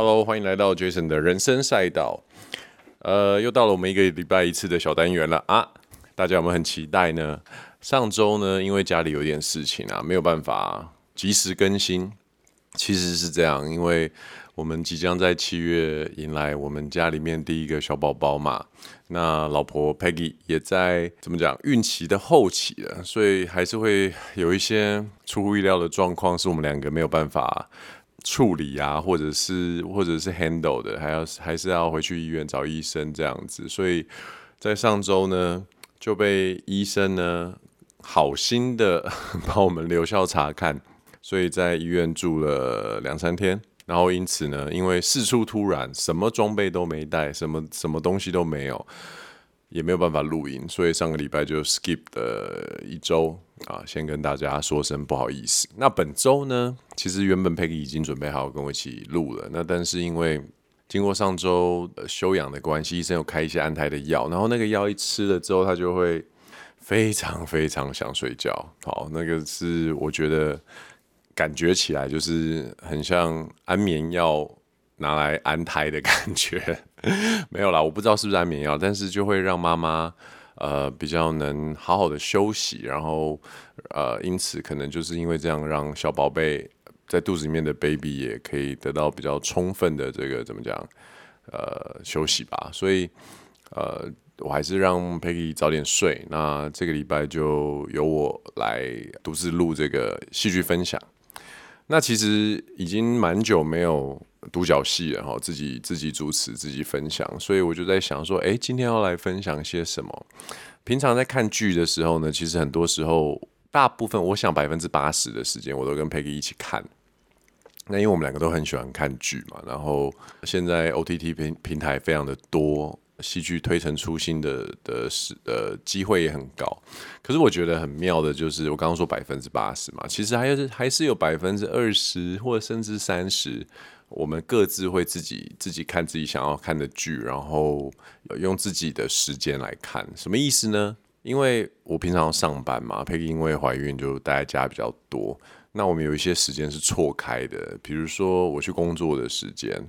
Hello，欢迎来到 Jason 的人生赛道。呃，又到了我们一个礼拜一次的小单元了啊！大家有没有很期待呢？上周呢，因为家里有点事情啊，没有办法及时更新。其实是这样，因为我们即将在七月迎来我们家里面第一个小宝宝嘛。那老婆 Peggy 也在怎么讲孕期的后期了，所以还是会有一些出乎意料的状况，是我们两个没有办法。处理啊，或者是或者是 handle 的，还要还是要回去医院找医生这样子，所以在上周呢就被医生呢好心的 把我们留校查看，所以在医院住了两三天，然后因此呢，因为事出突然，什么装备都没带，什么什么东西都没有。也没有办法录音，所以上个礼拜就 skip 了一周啊，先跟大家说声不好意思。那本周呢，其实原本 Peggy 已经准备好跟我一起录了，那但是因为经过上周休养的关系，医生有开一些安胎的药，然后那个药一吃了之后，他就会非常非常想睡觉。好，那个是我觉得感觉起来就是很像安眠药。拿来安胎的感觉 没有啦，我不知道是不是安眠药，但是就会让妈妈呃比较能好好的休息，然后呃因此可能就是因为这样，让小宝贝在肚子里面的 baby 也可以得到比较充分的这个怎么讲呃休息吧，所以呃我还是让 Peggy 早点睡，那这个礼拜就由我来独自录这个戏剧分享。那其实已经蛮久没有独角戏了哈，自己自己主持自己分享，所以我就在想说，哎，今天要来分享些什么？平常在看剧的时候呢，其实很多时候，大部分我想百分之八十的时间，我都跟 Peggy 一起看。那因为我们两个都很喜欢看剧嘛，然后现在 OTT 平平台非常的多。戏剧推陈出新的的是呃机会也很高，可是我觉得很妙的就是我刚刚说百分之八十嘛，其实还有还是有百分之二十或者甚至三十，我们各自会自己自己看自己想要看的剧，然后用自己的时间来看，什么意思呢？因为我平常上班嘛，Peggy 因为怀孕就待在家比较多，那我们有一些时间是错开的，比如说我去工作的时间，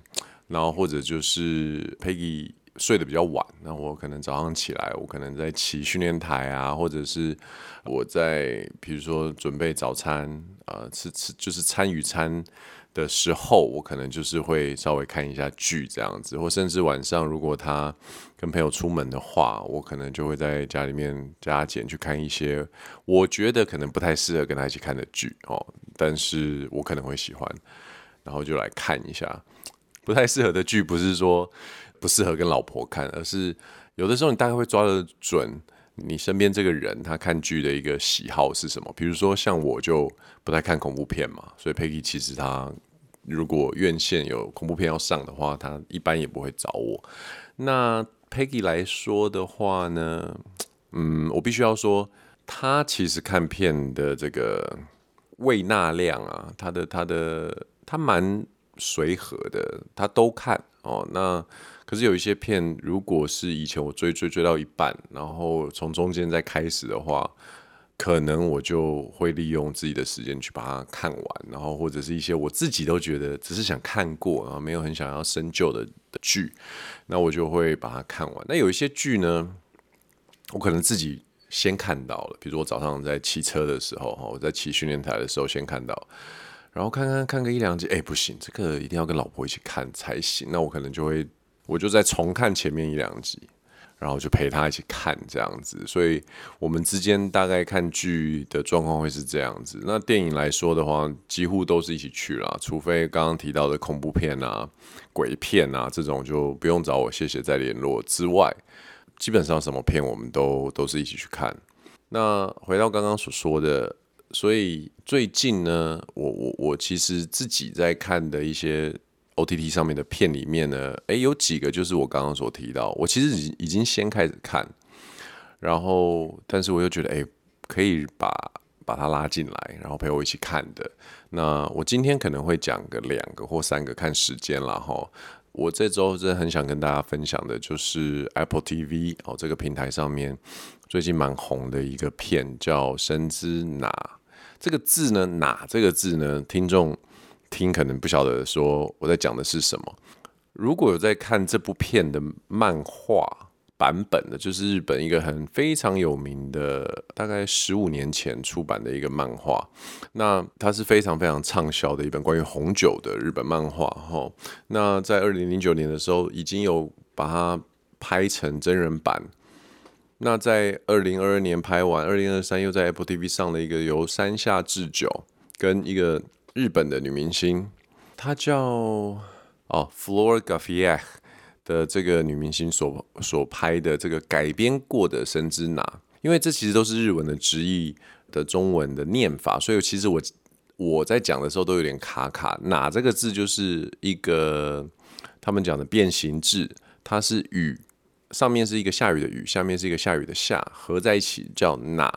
然后或者就是 Peggy。睡得比较晚，那我可能早上起来，我可能在骑训练台啊，或者是我在比如说准备早餐啊、吃吃就是餐与餐的时候，我可能就是会稍微看一下剧这样子，或甚至晚上如果他跟朋友出门的话，我可能就会在家里面加减去看一些我觉得可能不太适合跟他一起看的剧哦，但是我可能会喜欢，然后就来看一下不太适合的剧，不是说。不适合跟老婆看，而是有的时候你大概会抓得准你身边这个人他看剧的一个喜好是什么。比如说像我就不太看恐怖片嘛，所以 Peggy 其实他如果院线有恐怖片要上的话，他一般也不会找我。那 Peggy 来说的话呢，嗯，我必须要说，他其实看片的这个胃纳量啊，他的他的他蛮随和的，他都看哦。那可是有一些片，如果是以前我追追追到一半，然后从中间再开始的话，可能我就会利用自己的时间去把它看完，然后或者是一些我自己都觉得只是想看过，然后没有很想要深究的的剧，那我就会把它看完。那有一些剧呢，我可能自己先看到了，比如我早上在骑车的时候，哈，我在骑训练台的时候先看到，然后看看看个一两集，哎，不行，这个一定要跟老婆一起看才行，那我可能就会。我就再重看前面一两集，然后就陪她一起看这样子，所以我们之间大概看剧的状况会是这样子。那电影来说的话，几乎都是一起去啦，除非刚刚提到的恐怖片啊、鬼片啊这种，就不用找我，谢谢再联络之外，基本上什么片我们都都是一起去看。那回到刚刚所说的，所以最近呢，我我我其实自己在看的一些。OTT 上面的片里面呢，诶，有几个就是我刚刚所提到，我其实已已经先开始看，然后但是我又觉得，诶，可以把把它拉进来，然后陪我一起看的。那我今天可能会讲个两个或三个，看时间了哈。我这周真的很想跟大家分享的，就是 Apple TV 哦，这个平台上面最近蛮红的一个片，叫《神之拿》。这个字呢，哪这个字呢，听众。听可能不晓得说我在讲的是什么。如果有在看这部片的漫画版本的，就是日本一个很非常有名的，大概十五年前出版的一个漫画。那它是非常非常畅销的一本关于红酒的日本漫画。哈，那在二零零九年的时候，已经有把它拍成真人版。那在二零二二年拍完，二零二三又在 Apple TV 上了一个由山下智久跟一个日本的女明星，她叫哦 Flor Gauffier 的这个女明星所所拍的这个改编过的《神之拿》，因为这其实都是日文的直译的中文的念法，所以其实我我在讲的时候都有点卡卡。雫这个字就是一个他们讲的变形字，它是雨。上面是一个下雨的雨，下面是一个下雨的下，合在一起叫雫，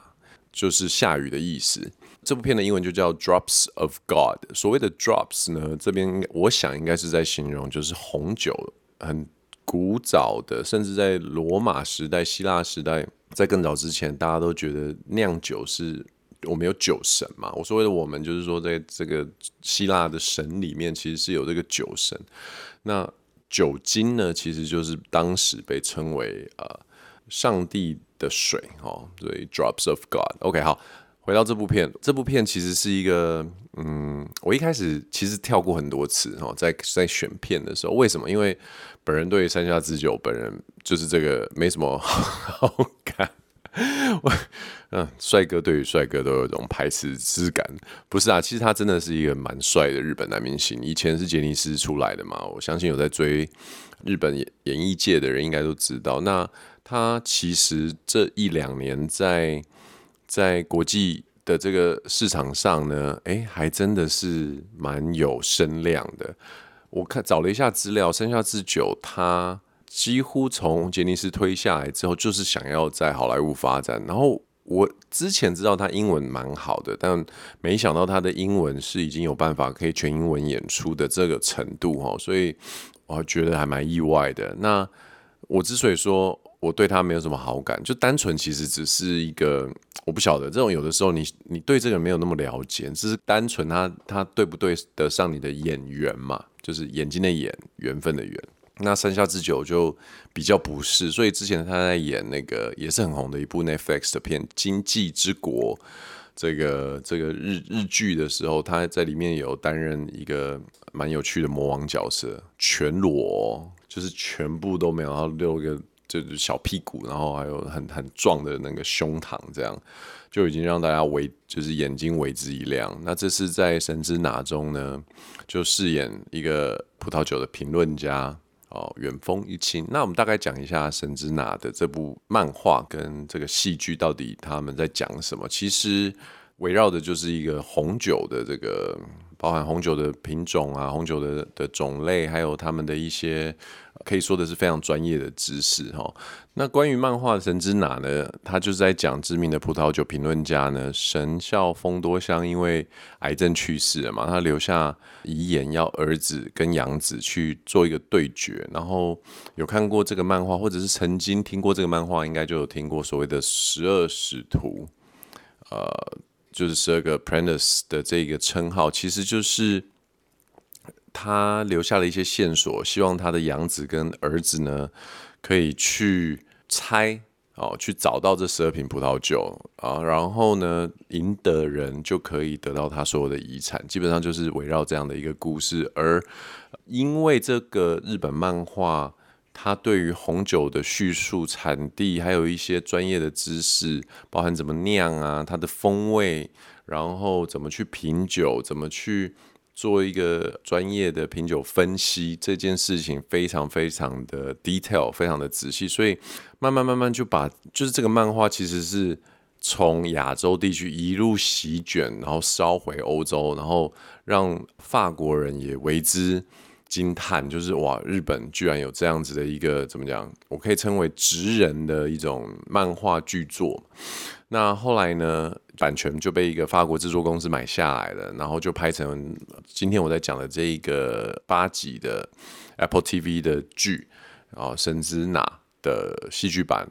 就是下雨的意思。这部片的英文就叫 Drops of God。所谓的 Drops 呢，这边我想应该是在形容就是红酒，很古早的，甚至在罗马时代、希腊时代，在更早之前，大家都觉得酿酒是我们有酒神嘛。我所谓的我们，就是说在这个希腊的神里面，其实是有这个酒神。那酒精呢，其实就是当时被称为呃上帝的水哦，所以 drops of God。OK，好，回到这部片，这部片其实是一个嗯，我一开始其实跳过很多次哦，在在选片的时候，为什么？因为本人对山下智久本人就是这个没什么 好。我嗯，帅哥对于帅哥都有一种排斥之感，不是啊？其实他真的是一个蛮帅的日本男明星，以前是杰尼斯出来的嘛。我相信有在追日本演演艺界的人应该都知道。那他其实这一两年在在国际的这个市场上呢，哎，还真的是蛮有声量的。我看找了一下资料，山下智久他。几乎从杰尼斯推下来之后，就是想要在好莱坞发展。然后我之前知道他英文蛮好的，但没想到他的英文是已经有办法可以全英文演出的这个程度哈，所以我觉得还蛮意外的。那我之所以说我对他没有什么好感，就单纯其实只是一个我不晓得这种有的时候你你对这个没有那么了解，只是单纯他他对不对得上你的眼缘嘛，就是眼睛的眼，缘分的缘。那山下智久就比较不是，所以之前他在演那个也是很红的一部 Netflix 的片《经济之国》这个这个日日剧的时候，他在里面有担任一个蛮有趣的魔王角色，全裸，就是全部都没有，然后六个就是小屁股，然后还有很很壮的那个胸膛，这样就已经让大家为就是眼睛为之一亮。那这次在《神之哪》中呢，就饰演一个葡萄酒的评论家。哦，远风一清。那我们大概讲一下《神之拿》的这部漫画跟这个戏剧到底他们在讲什么？其实围绕的就是一个红酒的这个，包含红酒的品种啊，红酒的的种类，还有他们的一些。可以说的是非常专业的知识哈。那关于漫画《神之哪》呢，他就是在讲知名的葡萄酒评论家呢，神笑风多香因为癌症去世了嘛，他留下遗言要儿子跟养子去做一个对决。然后有看过这个漫画，或者是曾经听过这个漫画，应该就有听过所谓的十二使徒，呃，就是十二个 Prentice 的这个称号，其实就是。他留下了一些线索，希望他的养子跟儿子呢，可以去猜哦，去找到这十二瓶葡萄酒啊，然后呢，赢的人就可以得到他所有的遗产。基本上就是围绕这样的一个故事。而因为这个日本漫画，它对于红酒的叙述、产地，还有一些专业的知识，包含怎么酿啊，它的风味，然后怎么去品酒，怎么去。做一个专业的品酒分析，这件事情非常非常的 detail，非常的仔细，所以慢慢慢慢就把就是这个漫画其实是从亚洲地区一路席卷，然后烧回欧洲，然后让法国人也为之惊叹，就是哇，日本居然有这样子的一个怎么讲？我可以称为职人的一种漫画巨作。那后来呢，版权就被一个法国制作公司买下来了，然后就拍成今天我在讲的这一个八集的 Apple TV 的剧，然后《神之哪》的戏剧版。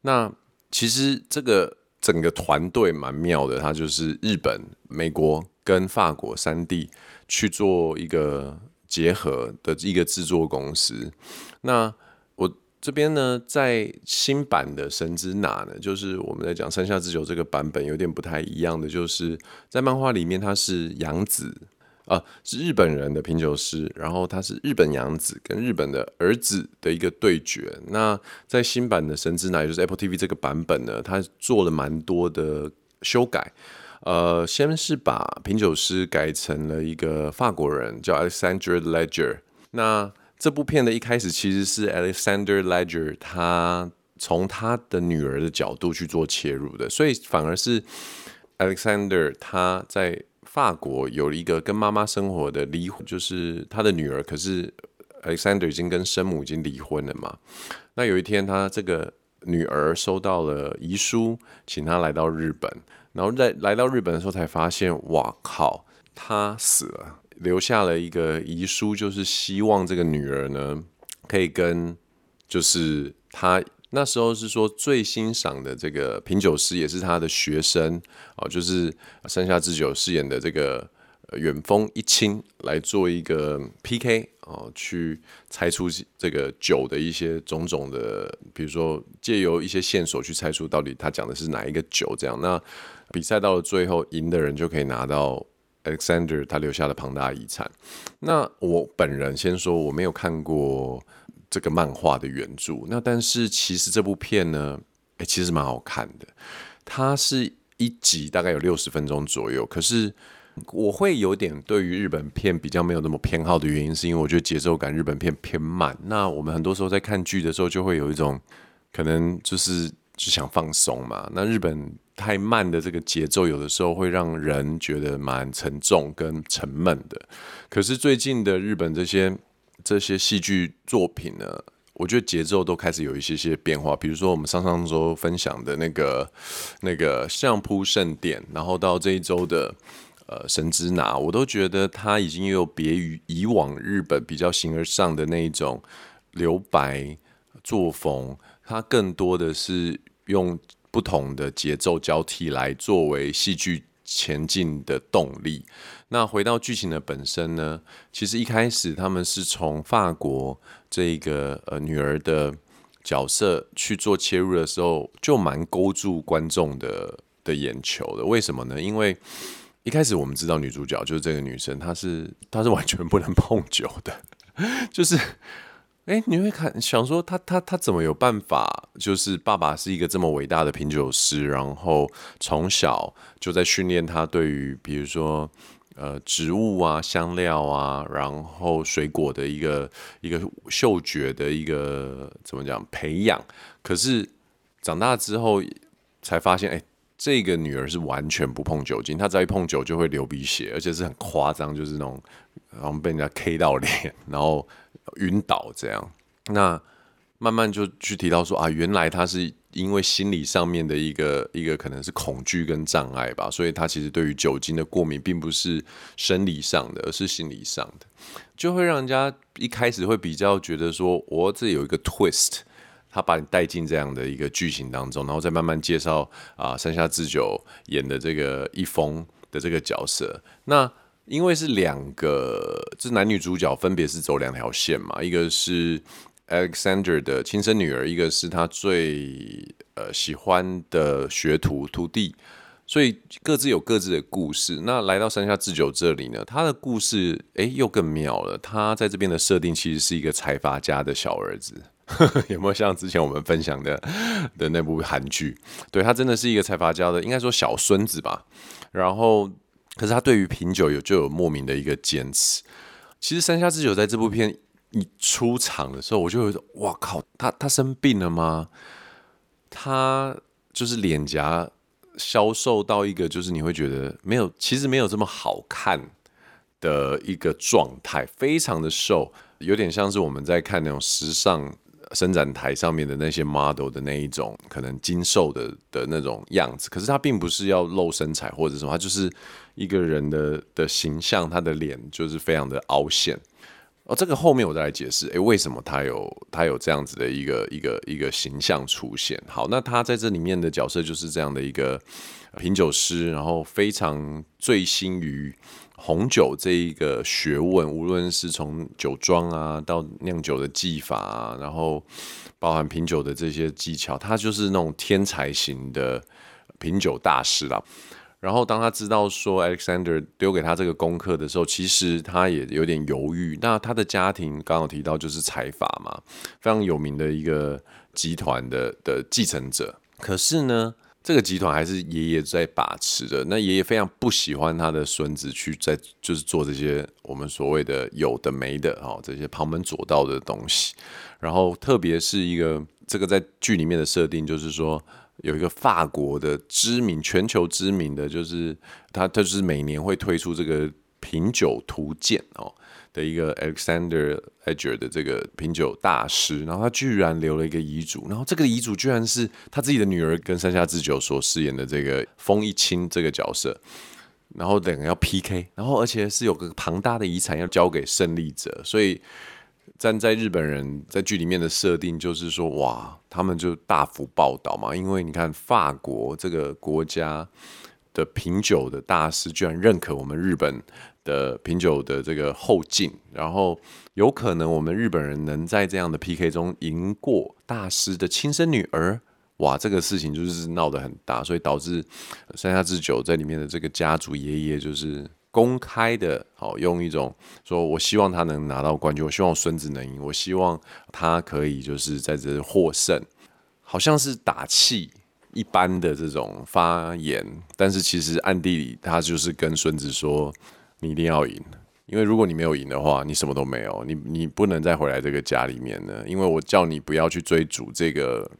那其实这个整个团队蛮妙的，它就是日本、美国跟法国三地去做一个结合的一个制作公司。那我这边呢，在新版的神之雫呢，就是我们在讲山下智久这个版本有点不太一样的，就是在漫画里面他是养子。啊，是日本人的品酒师，然后他是日本养子跟日本的儿子的一个对决。那在新版的《神之雫》就是 Apple TV 这个版本呢，他做了蛮多的修改。呃，先是把品酒师改成了一个法国人，叫 Alexander Ledger。那这部片的一开始其实是 Alexander Ledger 他从他的女儿的角度去做切入的，所以反而是 Alexander 他在。法国有一个跟妈妈生活的离，就是他的女儿。可是 Alexander 已经跟生母已经离婚了嘛。那有一天，他这个女儿收到了遗书，请他来到日本。然后在来到日本的时候，才发现，哇靠，他死了，留下了一个遗书，就是希望这个女儿呢，可以跟，就是他。那时候是说最欣赏的这个品酒师也是他的学生哦，就是山下智久饰演的这个远峰一清来做一个 PK 哦，去猜出这个酒的一些种种的，比如说借由一些线索去猜出到底他讲的是哪一个酒这样。那比赛到了最后，赢的人就可以拿到 Alexander 他留下的庞大遗产。那我本人先说，我没有看过。这个漫画的原著，那但是其实这部片呢，诶，其实蛮好看的。它是一集大概有六十分钟左右，可是我会有点对于日本片比较没有那么偏好的原因，是因为我觉得节奏感日本片偏慢。那我们很多时候在看剧的时候，就会有一种可能就是就想放松嘛。那日本太慢的这个节奏，有的时候会让人觉得蛮沉重跟沉闷的。可是最近的日本这些。这些戏剧作品呢，我觉得节奏都开始有一些些变化。比如说，我们上上周分享的那个那个相扑圣殿，然后到这一周的呃神之拿，我都觉得它已经有别于以往日本比较形而上的那一种留白作风，它更多的是用不同的节奏交替来作为戏剧前进的动力。那回到剧情的本身呢，其实一开始他们是从法国这个呃女儿的角色去做切入的时候，就蛮勾住观众的的眼球的。为什么呢？因为一开始我们知道女主角就是这个女生，她是她是完全不能碰酒的，就是。哎，你会看想说她她她怎么有办法？就是爸爸是一个这么伟大的品酒师，然后从小就在训练她对于比如说呃植物啊、香料啊，然后水果的一个一个嗅觉的一个怎么讲培养。可是长大之后才发现，哎，这个女儿是完全不碰酒精，她只要一碰酒就会流鼻血，而且是很夸张，就是那种然后被人家 K 到脸，然后。晕倒这样，那慢慢就去提到说啊，原来她是因为心理上面的一个 一个可能是恐惧跟障碍吧，所以她其实对于酒精的过敏并不是生理上的，而是心理上的，就会让人家一开始会比较觉得说，我这有一个 twist，他把你带进这样的一个剧情当中，然后再慢慢介绍啊，山下智久演的这个一封的这个角色，那。因为是两个，这男女主角分别是走两条线嘛，一个是 Alexander 的亲生女儿，一个是他最呃喜欢的学徒徒弟，所以各自有各自的故事。那来到山下智久这里呢，他的故事诶又更妙了。他在这边的设定其实是一个财阀家的小儿子，有没有像之前我们分享的的那部韩剧？对，他真的是一个财阀家的，应该说小孙子吧。然后。可是他对于品酒有就有莫名的一个坚持。其实山下智久在这部片一出场的时候，我就会说：“哇靠，他他生病了吗？他就是脸颊消瘦到一个，就是你会觉得没有，其实没有这么好看的一个状态，非常的瘦，有点像是我们在看那种时尚。”伸展台上面的那些 model 的那一种可能精瘦的的那种样子，可是他并不是要露身材或者什么，他就是一个人的的形象，他的脸就是非常的凹陷，哦，这个后面我再来解释，诶，为什么他有他有这样子的一个一个一个形象出现？好，那他在这里面的角色就是这样的一个品酒师，然后非常醉心于红酒这一个学问，无论是从酒庄啊到酿酒的技法啊，然后包含品酒的这些技巧，他就是那种天才型的品酒大师啦。然后当他知道说 Alexander 丢给他这个功课的时候，其实他也有点犹豫。那他的家庭刚刚提到就是财阀嘛，非常有名的一个集团的的继承者。可是呢，这个集团还是爷爷在把持的。那爷爷非常不喜欢他的孙子去在就是做这些我们所谓的有的没的哦，这些旁门左道的东西。然后特别是一个这个在剧里面的设定，就是说。有一个法国的知名、全球知名的，就是他，他就是每年会推出这个品酒图鉴哦的一个 Alexander Edger 的这个品酒大师，然后他居然留了一个遗嘱，然后这个遗嘱居然是他自己的女儿跟山下智久所饰演的这个风一清这个角色，然后两个要 PK，然后而且是有个庞大的遗产要交给胜利者，所以。站在日本人在剧里面的设定就是说，哇，他们就大幅报道嘛，因为你看法国这个国家的品酒的大师居然认可我们日本的品酒的这个后进，然后有可能我们日本人能在这样的 PK 中赢过大师的亲生女儿，哇，这个事情就是闹得很大，所以导致山下智久在里面的这个家族爷爷就是。公开的，好，用一种说，我希望他能拿到冠军，我希望孙子能赢，我希望他可以就是在这获胜，好像是打气一般的这种发言，但是其实暗地里他就是跟孙子说，你一定要赢，因为如果你没有赢的话，你什么都没有，你你不能再回来这个家里面了，因为我叫你不要去追逐这个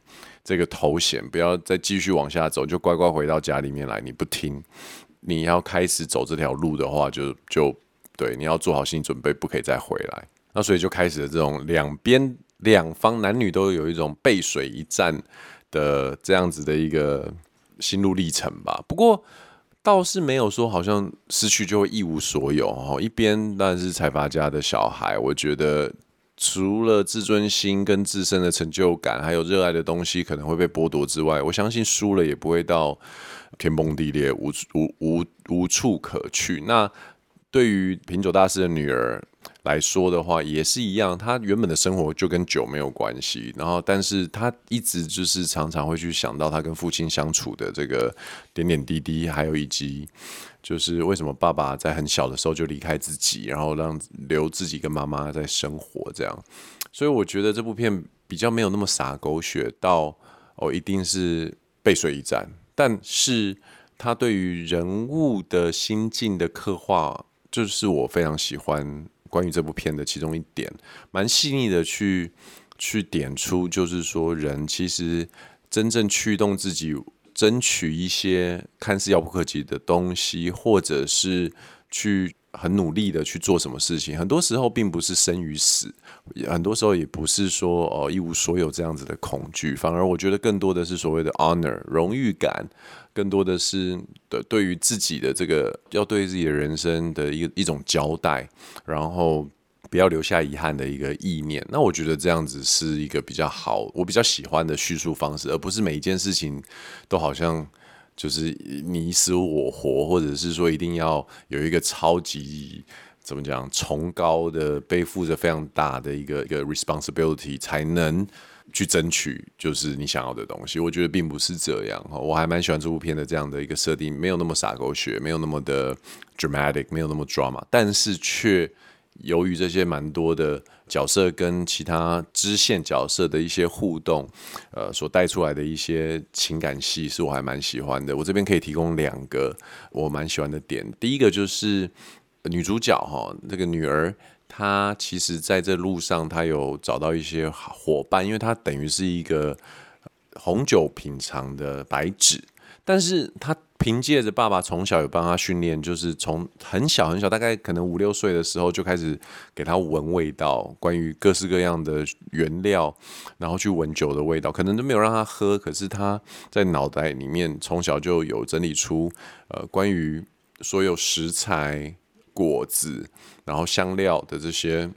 这个头衔，不要再继续往下走，就乖乖回到家里面来，你不听。你要开始走这条路的话就，就对，你要做好心理准备，不可以再回来。那所以就开始了这种两边两方男女都有一种背水一战的这样子的一个心路历程吧。不过倒是没有说好像失去就会一无所有哦。一边当然是财阀家的小孩，我觉得除了自尊心跟自身的成就感，还有热爱的东西可能会被剥夺之外，我相信输了也不会到。天崩地裂，无无无无处可去。那对于品酒大师的女儿来说的话，也是一样。他原本的生活就跟酒没有关系，然后，但是他一直就是常常会去想到他跟父亲相处的这个点点滴滴，还有以及就是为什么爸爸在很小的时候就离开自己，然后让留自己跟妈妈在生活这样。所以我觉得这部片比较没有那么洒狗血到哦，一定是背水一战。但是他对于人物的心境的刻画，就是我非常喜欢关于这部片的其中一点，蛮细腻的去去点出，就是说人其实真正驱动自己争取一些看似遥不可及的东西，或者是去。很努力的去做什么事情，很多时候并不是生与死，很多时候也不是说哦一无所有这样子的恐惧，反而我觉得更多的是所谓的 honor 荣誉感，更多的是的对于自己的这个要对自己的人生的一一种交代，然后不要留下遗憾的一个意念。那我觉得这样子是一个比较好，我比较喜欢的叙述方式，而不是每一件事情都好像。就是你死我活，或者是说一定要有一个超级怎么讲崇高的背负着非常大的一个一个 responsibility 才能去争取，就是你想要的东西。我觉得并不是这样，我还蛮喜欢这部片的这样的一个设定，没有那么洒狗血，没有那么的 dramatic，没有那么 drama，但是却。由于这些蛮多的角色跟其他支线角色的一些互动，呃，所带出来的一些情感戏，是我还蛮喜欢的。我这边可以提供两个我蛮喜欢的点。第一个就是女主角哈，这个女儿，她其实在这路上，她有找到一些伙伴，因为她等于是一个红酒品尝的白纸，但是他。凭借着爸爸从小有帮他训练，就是从很小很小，大概可能五六岁的时候就开始给他闻味道，关于各式各样的原料，然后去闻酒的味道，可能都没有让他喝，可是他在脑袋里面从小就有整理出呃关于所有食材、果子，然后香料的这些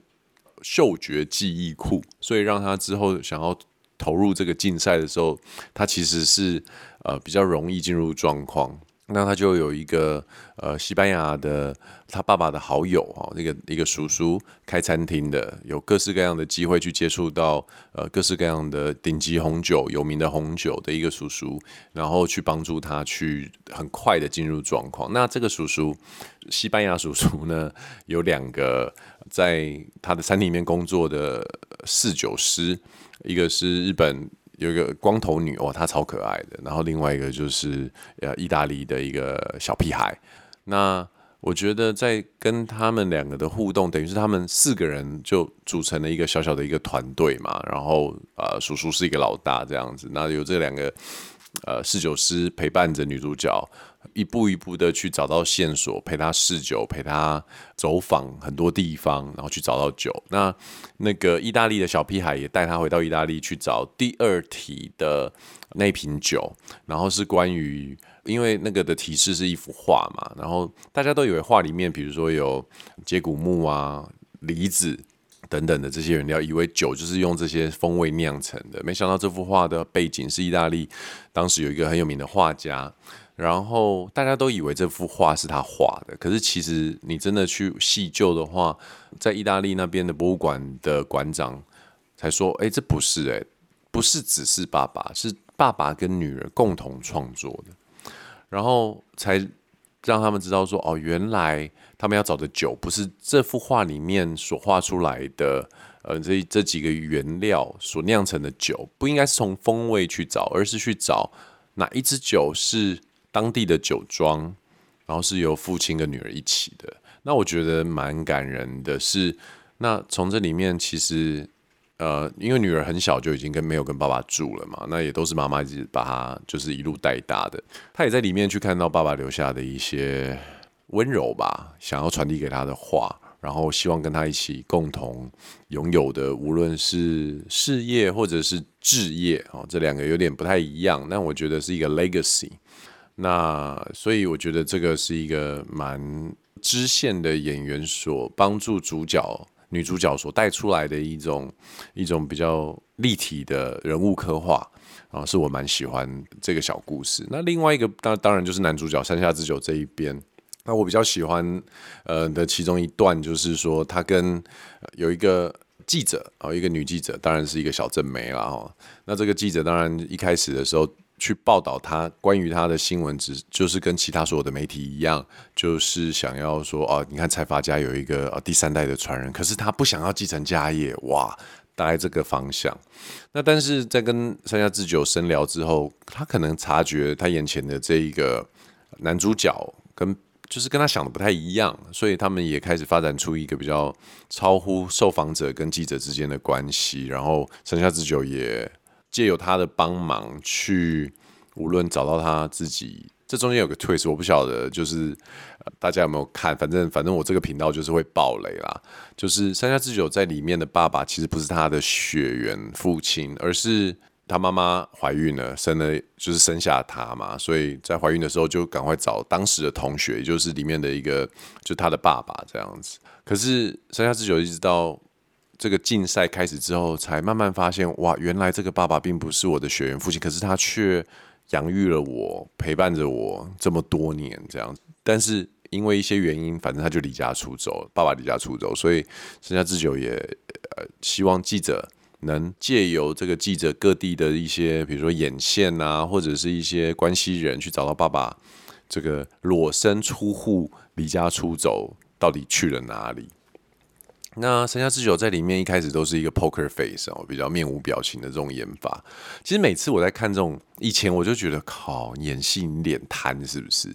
嗅觉记忆库，所以让他之后想要投入这个竞赛的时候，他其实是呃比较容易进入状况。那他就有一个呃西班牙的他爸爸的好友哈，那个一个叔叔开餐厅的，有各式各样的机会去接触到呃各式各样的顶级红酒、有名的红酒的一个叔叔，然后去帮助他去很快的进入状况。那这个叔叔，西班牙叔叔呢，有两个在他的餐厅里面工作的侍酒师，一个是日本。有一个光头女哦，她超可爱的。然后另外一个就是呃，意大利的一个小屁孩。那我觉得在跟他们两个的互动，等于是他们四个人就组成了一个小小的一个团队嘛。然后呃，叔叔是一个老大这样子。那有这两个呃侍酒师陪伴着女主角。一步一步的去找到线索，陪他试酒，陪他走访很多地方，然后去找到酒。那那个意大利的小屁孩也带他回到意大利去找第二题的那瓶酒，然后是关于，因为那个的提示是一幅画嘛，然后大家都以为画里面，比如说有接骨木啊、梨子等等的这些原料，以为酒就是用这些风味酿成的，没想到这幅画的背景是意大利，当时有一个很有名的画家。然后大家都以为这幅画是他画的，可是其实你真的去细究的话，在意大利那边的博物馆的馆长才说：“哎，这不是哎，不是只是爸爸，是爸爸跟女儿共同创作的。”然后才让他们知道说：“哦，原来他们要找的酒不是这幅画里面所画出来的，呃，这这几个原料所酿成的酒，不应该是从风味去找，而是去找哪一支酒是。”当地的酒庄，然后是由父亲跟女儿一起的。那我觉得蛮感人的是，那从这里面其实，呃，因为女儿很小就已经跟没有跟爸爸住了嘛，那也都是妈妈一直把她就是一路带大的。她也在里面去看到爸爸留下的一些温柔吧，想要传递给她的话，然后希望跟他一起共同拥有的，无论是事业或者是置业哦，这两个有点不太一样，但我觉得是一个 legacy。那所以我觉得这个是一个蛮支线的演员所帮助主角女主角所带出来的一种一种比较立体的人物刻画啊，是我蛮喜欢这个小故事。那另外一个当当然就是男主角山下智久这一边，那我比较喜欢呃的其中一段就是说他跟有一个记者啊，一个女记者，当然是一个小正妹啦哦。那这个记者当然一开始的时候。去报道他关于他的新闻，只就是跟其他所有的媒体一样，就是想要说哦，你看财阀家有一个呃第三代的传人，可是他不想要继承家业，哇，大概这个方向。那但是在跟山下智久深聊之后，他可能察觉他眼前的这一个男主角跟就是跟他想的不太一样，所以他们也开始发展出一个比较超乎受访者跟记者之间的关系，然后山下智久也。借由他的帮忙去，无论找到他自己，这中间有个 twist，我不晓得，就是大家有没有看？反正反正我这个频道就是会爆雷啦。就是山下智久在里面的爸爸其实不是他的血缘父亲，而是他妈妈怀孕了，生了就是生下他嘛，所以在怀孕的时候就赶快找当时的同学，也就是里面的一个，就他的爸爸这样子。可是山下智久一直到。这个竞赛开始之后，才慢慢发现，哇，原来这个爸爸并不是我的血缘父亲，可是他却养育了我，陪伴着我这么多年，这样。但是因为一些原因，反正他就离家出走，爸爸离家出走，所以山下智久也呃希望记者能借由这个记者各地的一些，比如说眼线啊，或者是一些关系人，去找到爸爸这个裸身出户、离家出走到底去了哪里。那山下智久在里面一开始都是一个 poker face 哦，比较面无表情的这种演法。其实每次我在看这种，以前我就觉得靠，演戏脸瘫是不是？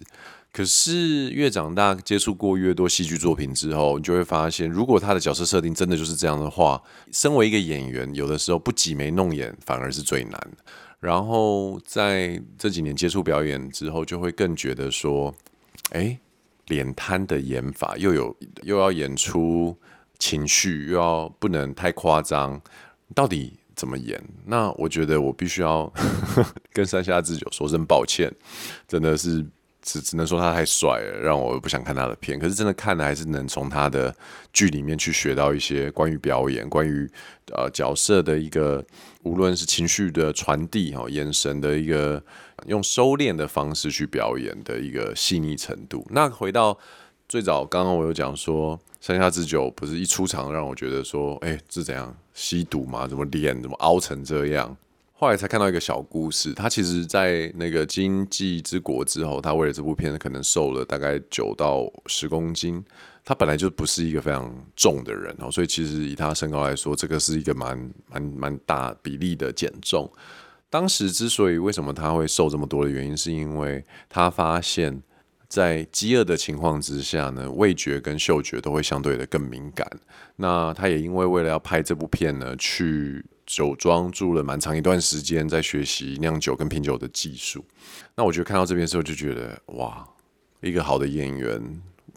可是越长大接触过越多戏剧作品之后，你就会发现，如果他的角色设定真的就是这样的话，身为一个演员，有的时候不挤眉弄眼反而是最难。然后在这几年接触表演之后，就会更觉得说，哎，脸瘫的演法又有又要演出。情绪又要不能太夸张，到底怎么演？那我觉得我必须要 跟山下智久说声抱歉，真的是只只能说他太帅了，让我不想看他的片。可是真的看了，还是能从他的剧里面去学到一些关于表演、关于呃角色的一个，无论是情绪的传递哈，眼神的一个用收敛的方式去表演的一个细腻程度。那回到最早，刚刚我有讲说，山下智久不是一出场让我觉得说，哎、欸，是怎样吸毒嘛？怎么脸怎么凹成这样？后来才看到一个小故事，他其实，在那个《经济之国》之后，他为了这部片可能瘦了大概九到十公斤。他本来就不是一个非常重的人哦，所以其实以他身高来说，这个是一个蛮蛮蛮大比例的减重。当时之所以为什么他会瘦这么多的原因，是因为他发现，在饥饿的情况之下呢，味觉跟嗅觉都会相对的更敏感。那他也因为为了要拍这部片呢，去。酒庄住了蛮长一段时间，在学习酿酒跟品酒的技术。那我觉得看到这边的时候，就觉得哇，一个好的演员，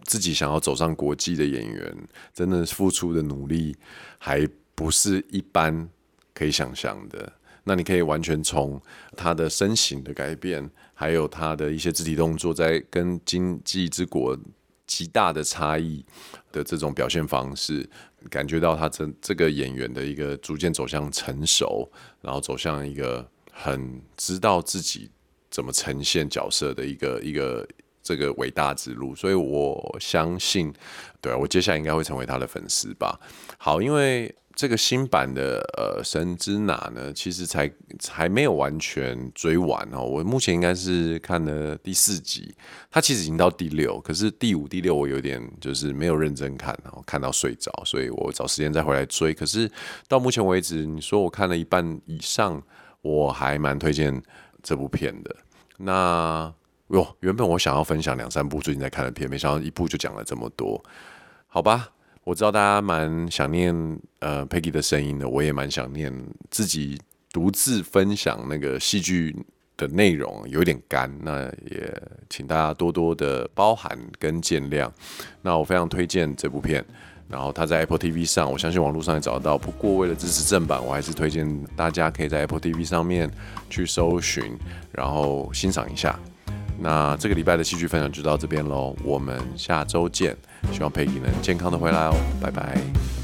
自己想要走上国际的演员，真的付出的努力还不是一般可以想象的。那你可以完全从他的身形的改变，还有他的一些肢体动作，在跟《经济之国》极大的差异的这种表现方式。感觉到他这这个演员的一个逐渐走向成熟，然后走向一个很知道自己怎么呈现角色的一个一个这个伟大之路，所以我相信，对，我接下来应该会成为他的粉丝吧。好，因为。这个新版的呃神之哪呢，其实才还没有完全追完哦。我目前应该是看了第四集，它其实已经到第六，可是第五、第六我有点就是没有认真看，然后看到睡着，所以我找时间再回来追。可是到目前为止，你说我看了一半以上，我还蛮推荐这部片的。那哟，原本我想要分享两三部最近在看的片，没想到一部就讲了这么多，好吧。我知道大家蛮想念呃 Peggy 的声音的，我也蛮想念自己独自分享那个戏剧的内容，有点干，那也请大家多多的包涵跟见谅。那我非常推荐这部片，然后它在 Apple TV 上，我相信网络上也找得到。不过为了支持正版，我还是推荐大家可以在 Apple TV 上面去搜寻，然后欣赏一下。那这个礼拜的戏剧分享就到这边喽，我们下周见。希望佩蒂能健康的回来哦，拜拜。